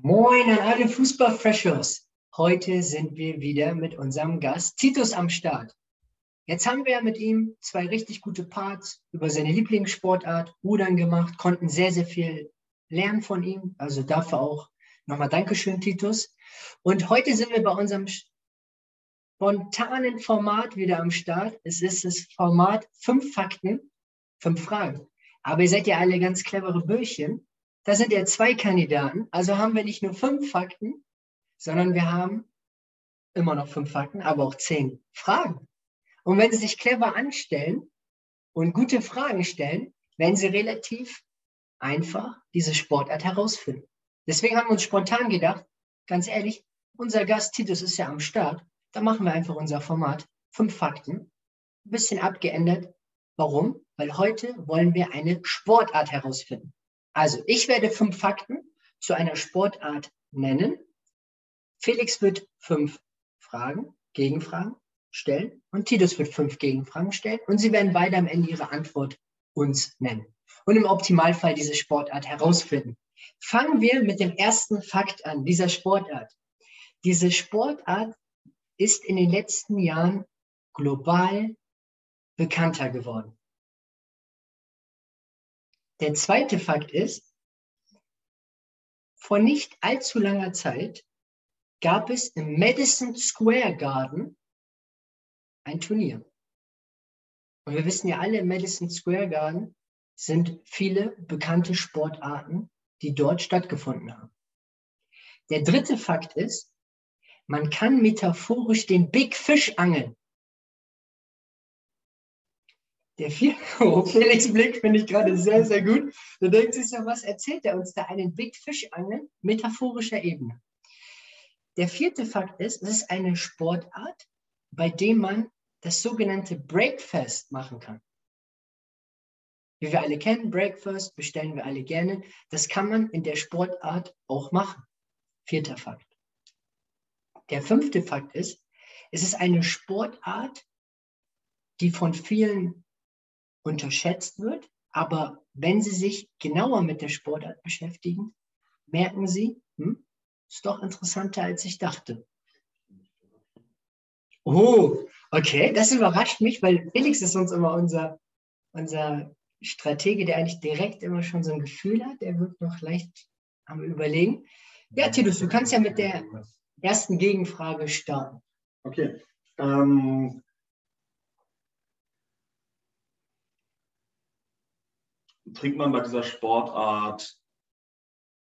Moin an alle Fußballfreshers. Heute sind wir wieder mit unserem Gast Titus am Start. Jetzt haben wir mit ihm zwei richtig gute Parts über seine Lieblingssportart, Rudern gemacht, konnten sehr, sehr viel lernen von ihm. Also dafür auch nochmal Dankeschön, Titus. Und heute sind wir bei unserem spontanen Format wieder am Start. Es ist das Format fünf Fakten, fünf Fragen. Aber ihr seid ja alle ganz clevere Böllchen. Da sind ja zwei Kandidaten. Also haben wir nicht nur fünf Fakten, sondern wir haben immer noch fünf Fakten, aber auch zehn Fragen. Und wenn Sie sich clever anstellen und gute Fragen stellen, werden Sie relativ einfach diese Sportart herausfinden. Deswegen haben wir uns spontan gedacht, ganz ehrlich, unser Gast Titus ist ja am Start. Da machen wir einfach unser Format. Fünf Fakten. Ein bisschen abgeändert. Warum? Weil heute wollen wir eine Sportart herausfinden. Also, ich werde fünf Fakten zu einer Sportart nennen. Felix wird fünf Fragen, Gegenfragen stellen und Titus wird fünf Gegenfragen stellen und sie werden beide am Ende ihre Antwort uns nennen und im Optimalfall diese Sportart herausfinden. Fangen wir mit dem ersten Fakt an, dieser Sportart. Diese Sportart ist in den letzten Jahren global bekannter geworden. Der zweite Fakt ist, vor nicht allzu langer Zeit gab es im Madison Square Garden ein Turnier. Und wir wissen ja alle, im Madison Square Garden sind viele bekannte Sportarten, die dort stattgefunden haben. Der dritte Fakt ist, man kann metaphorisch den Big Fish angeln. Der vier oh, Felix Blick finde ich gerade sehr, sehr gut. Du denkst sich so, was erzählt er uns da? Einen Big Fish angeln, metaphorischer Ebene. Der vierte Fakt ist, es ist eine Sportart, bei dem man das sogenannte Breakfast machen kann. Wie wir alle kennen, Breakfast bestellen wir alle gerne. Das kann man in der Sportart auch machen. Vierter Fakt. Der fünfte Fakt ist, es ist eine Sportart, die von vielen unterschätzt wird. Aber wenn Sie sich genauer mit der Sportart beschäftigen, merken Sie, hm, ist doch interessanter, als ich dachte. Oh, okay, das überrascht mich, weil Felix ist uns immer unser, unser Stratege, der eigentlich direkt immer schon so ein Gefühl hat. Der wird noch leicht am Überlegen. Ja, Tidus, du kannst ja mit der ersten Gegenfrage starten. Okay. Ähm, trägt man bei dieser Sportart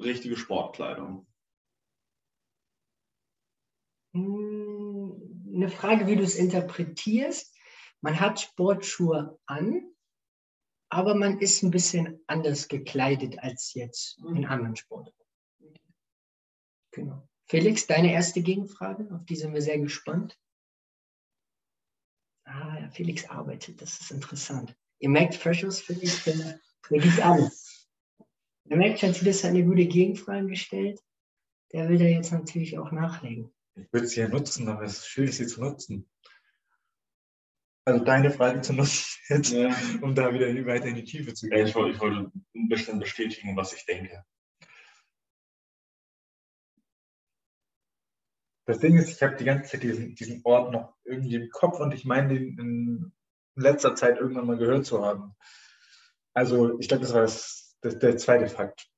richtige Sportkleidung? Hm, eine Frage, wie du es interpretierst. Man hat Sportschuhe an, aber man ist ein bisschen anders gekleidet als jetzt in anderen Sportarten. Genau. Felix, deine erste Gegenfrage, auf die sind wir sehr gespannt. Ah, Felix arbeitet, das ist interessant. Ihr merkt, Freshers, Felix, der mir gibt alles. Er merkt schon, Titus hat eine gute Gegenfrage gestellt. Der will da jetzt natürlich auch nachlegen. Ich würde sie ja nutzen, aber es ist schwierig, sie zu nutzen. Also deine Frage zu nutzen jetzt, ja. um da wieder weiter in die Tiefe zu gehen. Ich wollte, ich wollte ein bisschen bestätigen, was ich denke. Das Ding ist, ich habe die ganze Zeit diesen, diesen Ort noch irgendwie im Kopf und ich meine, den in letzter Zeit irgendwann mal gehört zu haben. Also ich glaube, das war das, das, der zweite Fakt.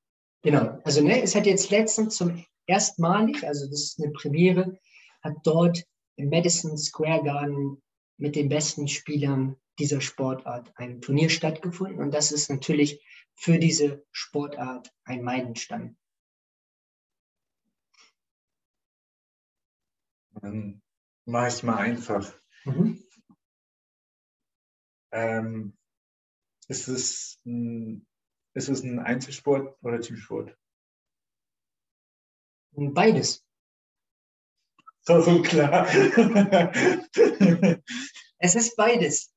Genau, also ne, es hat jetzt letztens zum erstmalig, also das ist eine Premiere, hat dort im Madison Square Garden mit den besten Spielern dieser Sportart ein Turnier stattgefunden. Und das ist natürlich für diese Sportart ein Meilenstein. Dann mache ich es mal einfach. Mhm. Ähm, ist es ein, ist es ein Einzelsport oder Teamsport? Beides. So, so klar. es ist beides.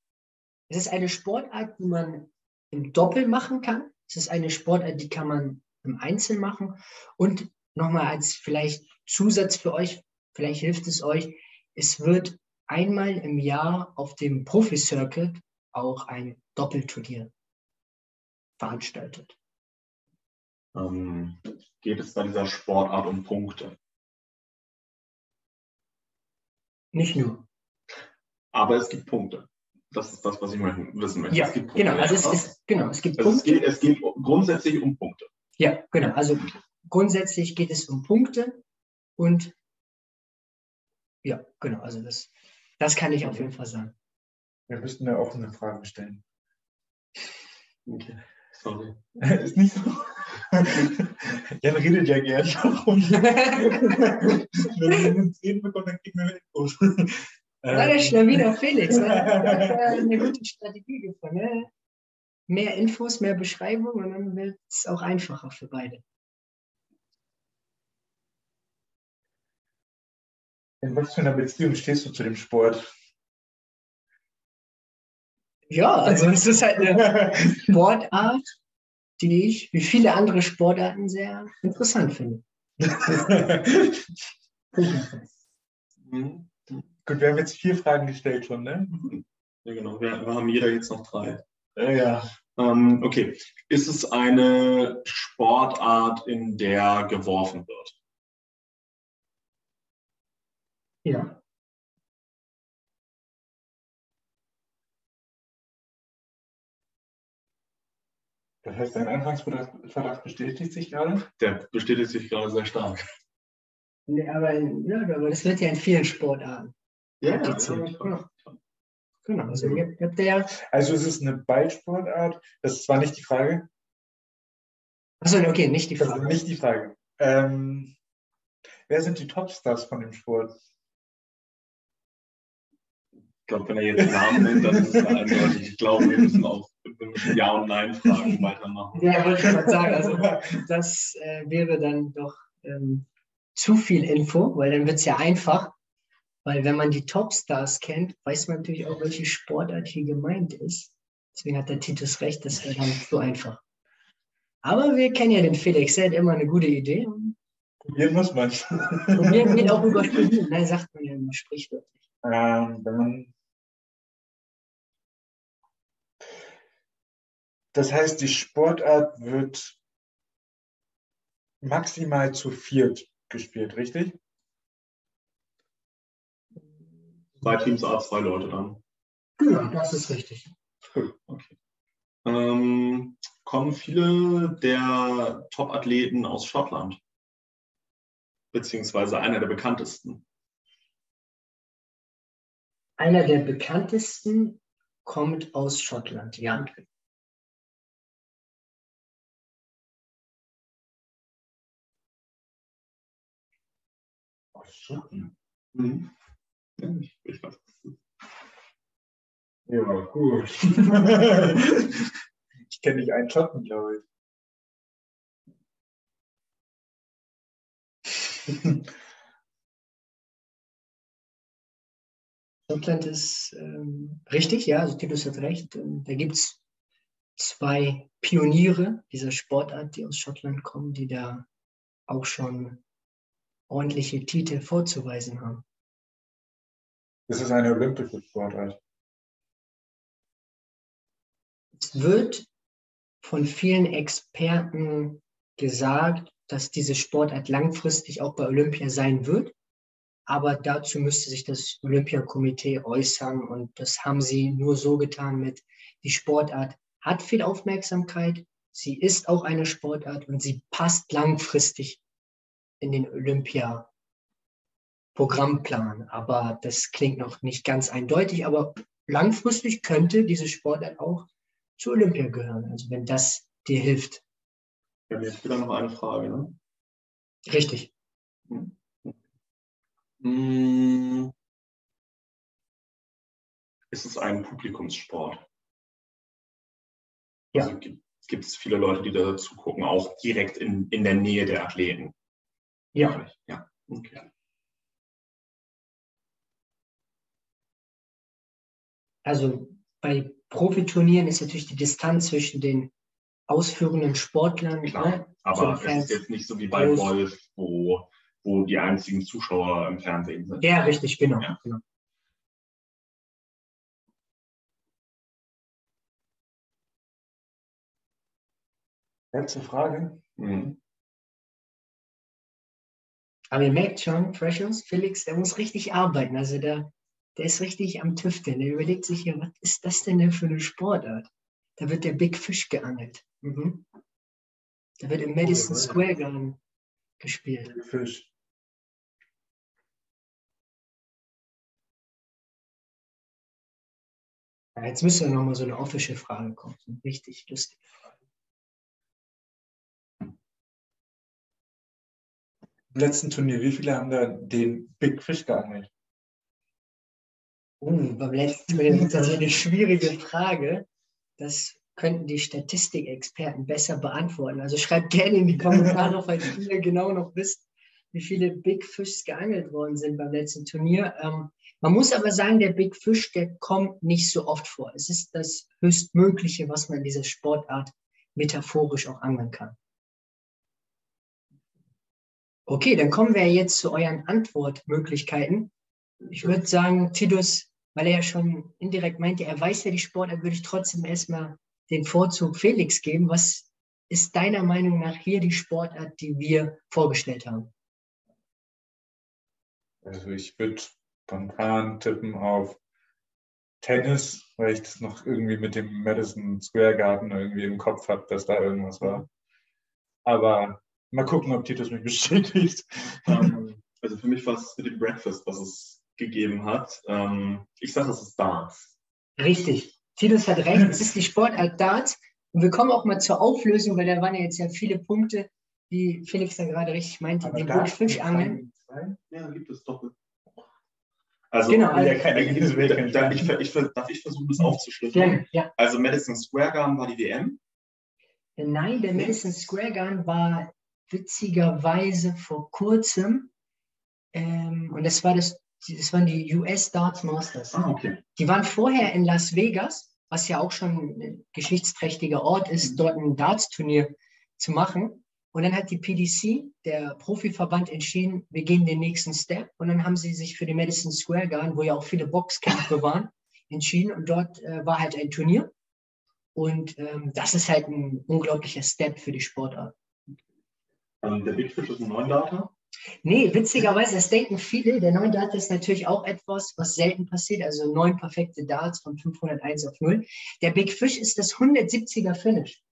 Es ist eine Sportart, die man im Doppel machen kann. Es ist eine Sportart, die kann man im Einzel machen. Und nochmal als vielleicht Zusatz für euch, vielleicht hilft es euch, es wird einmal im Jahr auf dem Profi-Circuit auch ein Doppelturnier veranstaltet. ähm, geht es bei dieser Sportart um Punkte. Nicht nur. Aber es gibt Punkte. Das ist das, was ich mal wissen möchte. Ja, es gibt Punkte. genau. Also es, ist, genau, es gibt Also es, Punkte. geht, es geht grundsätzlich um Punkte. Ja, genau. Also grundsätzlich geht es um Punkte und ja, genau. Also das, das kann ich auf jeden Fall sagen. Wir müssten eine offene Frage stellen. Okay. Sorry. Ist nicht so. Jan redet ja gern darum. Wenn wir uns reden bekommen, dann kriegen wir Infos. Ja, das ist schon wieder Felix. Ne? Hat eine gute Strategie gefunden. Ne? Mehr Infos, mehr Beschreibung und dann wird es auch einfacher für beide. In was für einer Beziehung stehst du zu dem Sport? Ja, also es ist halt eine Sportart, die ich wie viele andere Sportarten sehr interessant finde. Mhm. Gut, wir haben jetzt vier Fragen gestellt schon, ne? Ja, genau. Wir, wir haben jeder jetzt noch drei. Ja, ja. Ähm, okay. Ist es eine Sportart, in der geworfen wird? Ja. Das heißt, dein Anfangsverdacht bestätigt sich gerade? Der bestätigt sich gerade sehr stark. Nee, aber, ja, aber das wird ja in vielen Sportarten. Ja, Die Zeit. Genau. Also ihr habt ja. Also es ist eine Ballsportart. Das ist zwar nicht die Frage. Achso, okay, nicht die Das ist Frage. nicht die Frage. Ähm, wer sind die Topstars von dem Sport? Ich glaube, wenn er jetzt Namen nennt, dann ist es eindeutig. Ich glaube, wir müssen auch Ja- und Nein-Fragen weitermachen. Ja, wollte ich gerade sagen. Also das äh, wäre dann doch ähm, zu viel Info, weil dann wird es ja einfach. Weil wenn man die Topstars kennt, weiß man natürlich auch, welche Sportart hier gemeint ist. Deswegen hat der Titus recht, das wäre dann zu einfach. Aber wir kennen ja den Felix, er hat immer eine gute Idee. Und Probieren muss man. wir geht auch über. Nein, sagt man ja immer sprichwörtlich. Ähm, wenn man das heißt, die Sportart wird maximal zu viert gespielt, richtig? Zwei Teams, A, zwei Leute dann. Genau, das ist richtig. Okay. Ähm, kommen viele der Top-Athleten aus Schottland? Beziehungsweise einer der bekanntesten. Einer der bekanntesten kommt aus Schottland, ja. Aus Schottland. Mhm. Ja, ich, ich weiß. Ja, gut. ich kenne nicht einen Schotten, glaube ich. Schottland ist ähm, richtig, ja, also Titus hat recht. Ähm, da gibt es zwei Pioniere dieser Sportart, die aus Schottland kommen, die da auch schon ordentliche Titel vorzuweisen haben. Das ist eine olympische Sportart. Es wird von vielen Experten gesagt, dass diese Sportart langfristig auch bei Olympia sein wird. Aber dazu müsste sich das Olympiakomitee äußern und das haben sie nur so getan mit, die Sportart hat viel Aufmerksamkeit, sie ist auch eine Sportart und sie passt langfristig in den Olympia-Programmplan. Aber das klingt noch nicht ganz eindeutig, aber langfristig könnte diese Sportart auch zu Olympia gehören, also wenn das dir hilft. Wir haben jetzt wieder noch eine Frage. Ne? Richtig. Mm. Ist es ein Publikumssport? Ja. Also gibt, gibt es viele Leute, die da zugucken, auch direkt in, in der Nähe der Athleten? Ja. Ja, okay. Also bei Profiturnieren ist natürlich die Distanz zwischen den ausführenden Sportlern. Klar, Ne? aber So es ist jetzt nicht so wie bei Golf. Golf, wo, wo die einzigen Zuschauer im Fernsehen sind. Ja, richtig, genau. Ja. genau. Letzte Frage. Mhm. Aber ihr merkt schon, Precious, Felix, der muss richtig arbeiten. Also der, der ist richtig am Tüfteln. Der überlegt sich hier, was ist das denn, denn für eine Sportart? Da wird der Big Fish geangelt. Mhm. Da wird im Madison Square Garden gespielt. Fisch. Ja, jetzt müsste noch mal so eine offische Frage kommen. So eine richtig lustige Frage. Letzten Turnier, wie viele haben da den Big Fish geangelt? Oh, beim letzten Turnier ist das eine schwierige Frage. Das könnten die Statistikexperten besser beantworten. Also schreibt gerne in die Kommentare, falls ihr genau noch wisst, wie viele Big Fish geangelt worden sind beim letzten Turnier. Ähm, man muss aber sagen, der Big Fish, der kommt nicht so oft vor. Es ist das höchstmögliche, was man in dieser Sportart metaphorisch auch angeln kann. Okay, dann kommen wir jetzt zu euren Antwortmöglichkeiten. Ich würde sagen, Tidus, weil er ja schon indirekt meinte, er weiß ja die Sportart, würde ich trotzdem erstmal den Vorzug Felix geben. Was ist deiner Meinung nach hier die Sportart, die wir vorgestellt haben? Also ich würde spontan tippen auf Tennis, weil ich das noch irgendwie mit dem Madison Square Garden irgendwie im Kopf habe, dass da irgendwas war. Aber mal gucken, ob Titus mich bestätigt. Ähm, also für mich war es mit dem Breakfast, was es gegeben hat. Ähm, ich sage, es ist Darts. Richtig. Titus hat recht, es ist die Sportart Darts. Und wir kommen auch mal zur Auflösung, weil da waren ja jetzt ja viele Punkte, die Felix dann gerade richtig meinte, Aber den da Big Fish angeln. Ja, gibt es doppelt. Also, Genau, also- Ja, keine ich, ver- ich, ver- darf ich versuchen, das aufzuschlüsseln? Gerne, ja. Also Madison Square Garden war die WM. Nein, der Madison Square Garden war witzigerweise vor kurzem, ähm, und das, war das, das waren die US Darts Masters. Ah, okay. Die waren vorher in Las Vegas, was ja auch schon ein geschichtsträchtiger Ort ist, dort ein Darts-Turnier zu machen. Und dann hat die PDC, der Profiverband, entschieden, wir gehen den nächsten Step. Und dann haben sie sich für den Madison Square Garden, wo ja auch viele Boxkämpfe waren, entschieden. Und dort äh, war halt ein Turnier. Und ähm, das ist halt ein unglaublicher Step für die Sportart. Ähm, der Big Fish ist ein Neundata. Nee, witzigerweise, das denken viele. Der neun Dart ist natürlich auch etwas, was selten passiert. Also neun perfekte Darts von 501 auf 0. Der Big Fish ist das 170er Finish.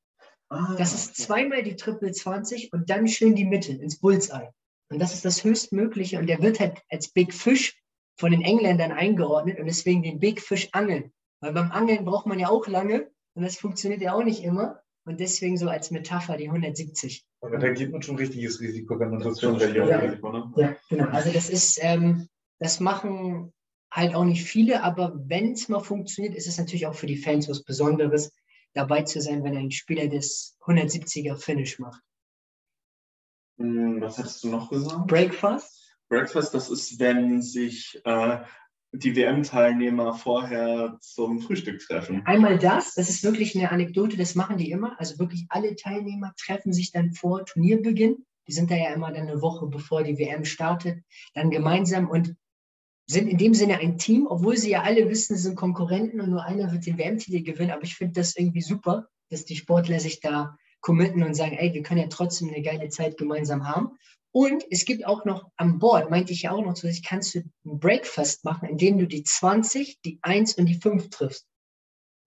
Ah, Das ist zweimal die Triple 20 und dann schön die Mitte ins Bullseye. Und das ist das höchstmögliche. Und der wird halt als Big Fish von den Engländern eingeordnet und deswegen den Big Fish angeln. Weil beim Angeln braucht man ja auch lange und das funktioniert ja auch nicht immer. Und deswegen so als Metapher die 170. Aber da geht man schon richtiges Risiko, wenn man Das das schon. Ja. Risiko, ne? Ja, genau. Also das ist, ähm, das machen halt auch nicht viele, aber wenn es mal funktioniert, ist es natürlich auch für die Fans was Besonderes, dabei zu sein, wenn ein Spieler das 170er Finish macht. Hm, Was hattest du noch gesagt? Breakfast? Breakfast, das ist, wenn sich äh, die WM-Teilnehmer vorher zum Frühstück treffen. Einmal das, das ist wirklich eine Anekdote, das machen die immer. Also wirklich alle Teilnehmer treffen sich dann vor Turnierbeginn. Die sind da ja immer dann eine Woche bevor die WM startet, dann gemeinsam und sind in dem Sinne ein Team, obwohl sie ja alle wissen, sie sind Konkurrenten und nur einer wird den WM-Titel gewinnen. Aber ich finde das irgendwie super, dass die Sportler sich da committen und sagen, ey, wir können ja trotzdem eine geile Zeit gemeinsam haben. Und es gibt auch noch an Bord, meinte ich ja auch noch zusätzlich, kannst du ein Breakfast machen, indem du die 20, die 1 und die 5 triffst.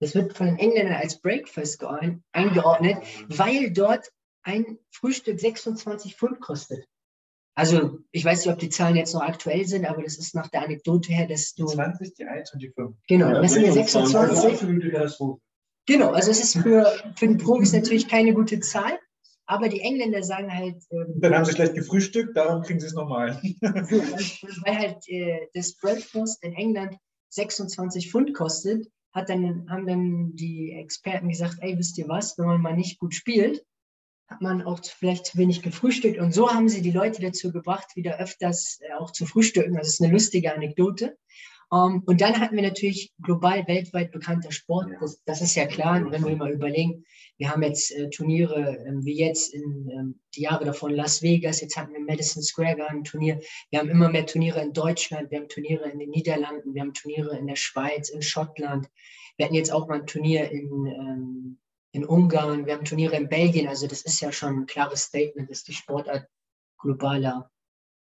Das wird von den Engländern als Breakfast geordnet- eingeordnet, weil dort ein Frühstück 26 Pfund kostet. Also ich weiß nicht, ob die Zahlen jetzt noch aktuell sind, aber das ist nach der Anekdote her, dass Die du 20, die 1 und die 5. genau, Ja, das sind ja 26. 26. absolute Katastrophe. Genau, also es ist für, für den Profis natürlich keine gute Zahl, aber die Engländer sagen halt, ähm, Dann haben sie schlecht gefrühstückt, darum kriegen sie es nochmal. weil halt äh, das Breakfast in England 26 Pfund kostet, hat dann, haben dann die Experten gesagt, ey, wisst ihr was, wenn man mal nicht gut spielt, hat man auch vielleicht zu wenig gefrühstückt. Und so haben sie die Leute dazu gebracht, wieder öfters äh, auch zu frühstücken. Das ist eine lustige Anekdote. Ähm, und dann hatten wir natürlich global, weltweit bekannter Sport. Das, das ist ja klar, wenn wir mal überlegen, wir haben jetzt äh, Turniere ähm, wie jetzt in ähm, die Jahre davon Las Vegas, jetzt hatten wir Madison Square Garden Turnier. Wir haben immer mehr Turniere in Deutschland, wir haben Turniere in den Niederlanden, wir haben Turniere in der Schweiz, in Schottland. Wir hatten jetzt auch mal ein Turnier in, ähm, in Ungarn, wir haben Turniere in Belgien. Also das ist ja schon ein klares Statement, dass die Sportart globaler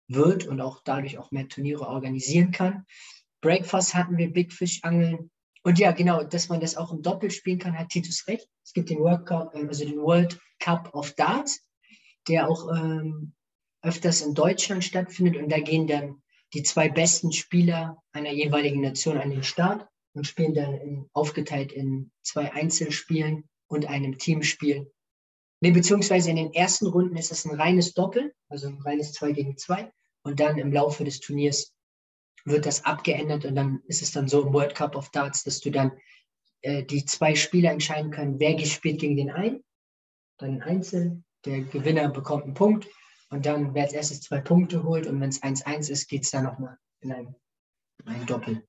wird und auch dadurch auch mehr Turniere organisieren kann. Breakfast hatten wir, Big Fish Angeln. Und ja, genau, dass man das auch im Doppel spielen kann, hat Titus recht. Es gibt den World Cup, äh, also den World Cup of Darts, der auch ähm, öfters in Deutschland stattfindet. Und da gehen dann die zwei besten Spieler einer jeweiligen Nation an den Start und spielen dann in, aufgeteilt in zwei Einzelspielen und einem Teamspiel. Nee, beziehungsweise in den ersten Runden ist es ein reines Doppel, also ein reines 2 gegen 2. Und dann im Laufe des Turniers wird das abgeändert und dann ist es dann so im World Cup of Darts, dass du dann äh, die zwei Spieler entscheiden können, wer spielt gegen den einen, dann Einzel, der Gewinner bekommt einen Punkt und dann, wer als erstes zwei Punkte holt und wenn es 1-1 ist, geht es dann nochmal in ein, ein Doppel.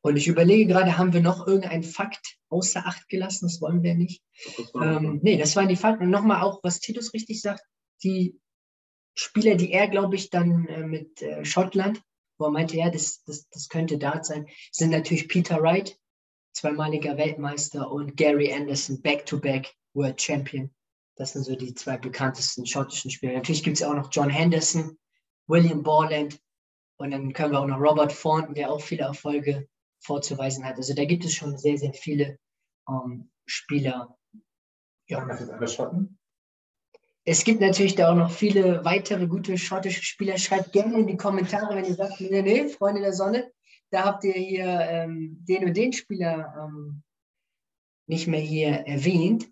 Und ich überlege gerade, haben wir noch irgendeinen Fakt außer Acht gelassen? Das wollen wir nicht. Das ähm, nee, das waren die Fakten. Und nochmal auch, was Titus richtig sagt, die Spieler, die er, glaube ich, dann äh, mit äh, Schottland, wo er meinte, ja, das, das, das könnte Dart sein, sind natürlich Peter Wright, zweimaliger Weltmeister, und Gary Anderson, Back-to-Back -back World Champion. Das sind so die zwei bekanntesten schottischen Spieler. Natürlich gibt es auch noch John Henderson, William Borland und dann können wir auch noch Robert Thornton, der auch viele Erfolge vorzuweisen hat. Also da gibt es schon sehr, sehr viele ähm, Spieler. Ja. das alle Schotten? Es gibt natürlich da auch noch viele weitere gute schottische Spieler. Schreibt gerne in die Kommentare, wenn ihr sagt, nee, nee, Freunde der Sonne, da habt ihr hier ähm, den und den Spieler ähm, nicht mehr hier erwähnt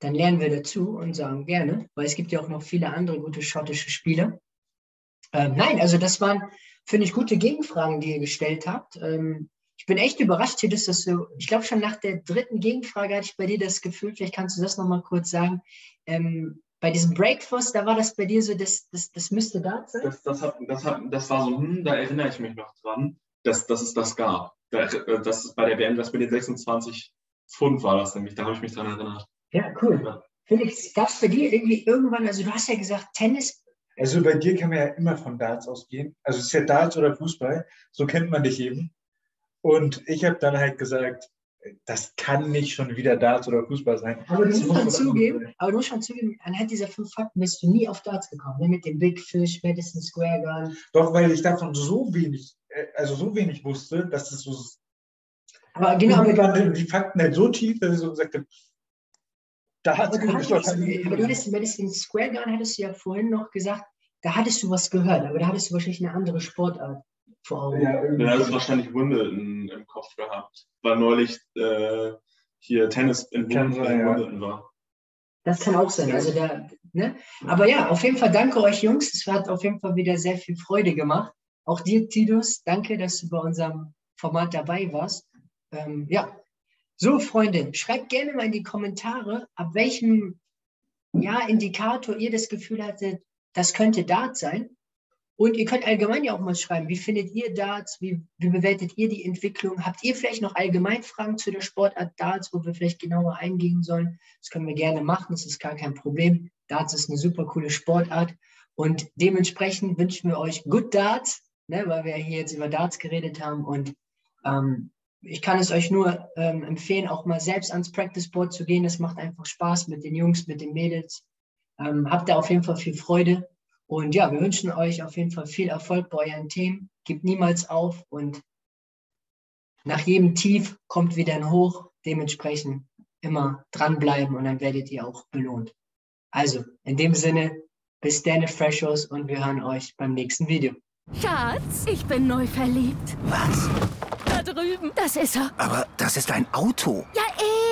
dann lernen wir dazu und sagen gerne, weil es gibt ja auch noch viele andere gute schottische Spieler. Ähm, nein, also das waren, finde ich, gute Gegenfragen, die ihr gestellt habt. Ähm, ich bin echt überrascht hier, dass das so, ich glaube schon nach der dritten Gegenfrage hatte ich bei dir das Gefühl, vielleicht kannst du das nochmal kurz sagen, ähm, bei diesem Breakfast, da war das bei dir so, das, das, das müsste da sein? Das, das, hat, das, hat, das war so, hm, da erinnere ich mich noch dran, dass, dass es das gab. Das ist bei der WM, das mit den 26 Pfund war das nämlich, da habe ich mich dran erinnert. Ja, cool. Felix, gab es bei dir irgendwie irgendwann, also du hast ja gesagt, Tennis. Also bei dir kann man ja immer von Darts ausgehen. Also es ist ja Darts oder Fußball, so kennt man dich eben. Und ich habe dann halt gesagt, das kann nicht schon wieder Darts oder Fußball sein. Aber du musst schon zugeben, aber du musst schon zugeben, anhand dieser fünf Fakten bist du nie auf Darts gekommen, ne? mit dem Big Fish, Madison Square Gun. Doch, weil ich davon so wenig, äh, also so wenig wusste, dass es so. Aber genau. Aber die Fakten halt so tief, dass ich so gesagt habe, da hat hattest, aber du hattest Madison Square Garden, hattest du ja vorhin noch gesagt, da hattest du was gehört, aber da hattest du wahrscheinlich eine andere Sportart vor Augen. Ja, da hast du wahrscheinlich Wimbledon im Kopf gehabt, weil neulich äh, hier Tennis in Wimbledon war. Das kann auch sein. Also da, ne? Aber ja, auf jeden Fall danke euch Jungs. Es hat auf jeden Fall wieder sehr viel Freude gemacht. Auch dir, Tidus, danke, dass du bei unserem Format dabei warst. Ähm, ja, so, Freunde, schreibt gerne mal in die Kommentare, ab welchem ja, Indikator ihr das Gefühl hattet, das könnte Dart sein. Und ihr könnt allgemein ja auch mal schreiben, wie findet ihr Darts, wie, wie bewertet ihr die Entwicklung? Habt ihr vielleicht noch allgemein Fragen zu der Sportart Darts, wo wir vielleicht genauer eingehen sollen? Das können wir gerne machen, das ist gar kein Problem. Darts ist eine super coole Sportart und dementsprechend wünschen wir euch Good Darts, ne, weil wir hier jetzt über Darts geredet haben und ähm, ich kann es euch nur ähm, empfehlen, auch mal selbst ans Practice Board zu gehen. Es macht einfach Spaß mit den Jungs, mit den Mädels. Ähm, habt da auf jeden Fall viel Freude. Und ja, wir wünschen euch auf jeden Fall viel Erfolg bei euren Themen. Gebt niemals auf und nach jedem Tief kommt wieder ein Hoch. Dementsprechend immer dranbleiben und dann werdet ihr auch belohnt. Also, in dem Sinne, bis dann, Freshos, und wir hören euch beim nächsten Video. Schatz, ich bin neu verliebt. Was? drüben. Das ist er. Aber das ist ein Auto. Ja,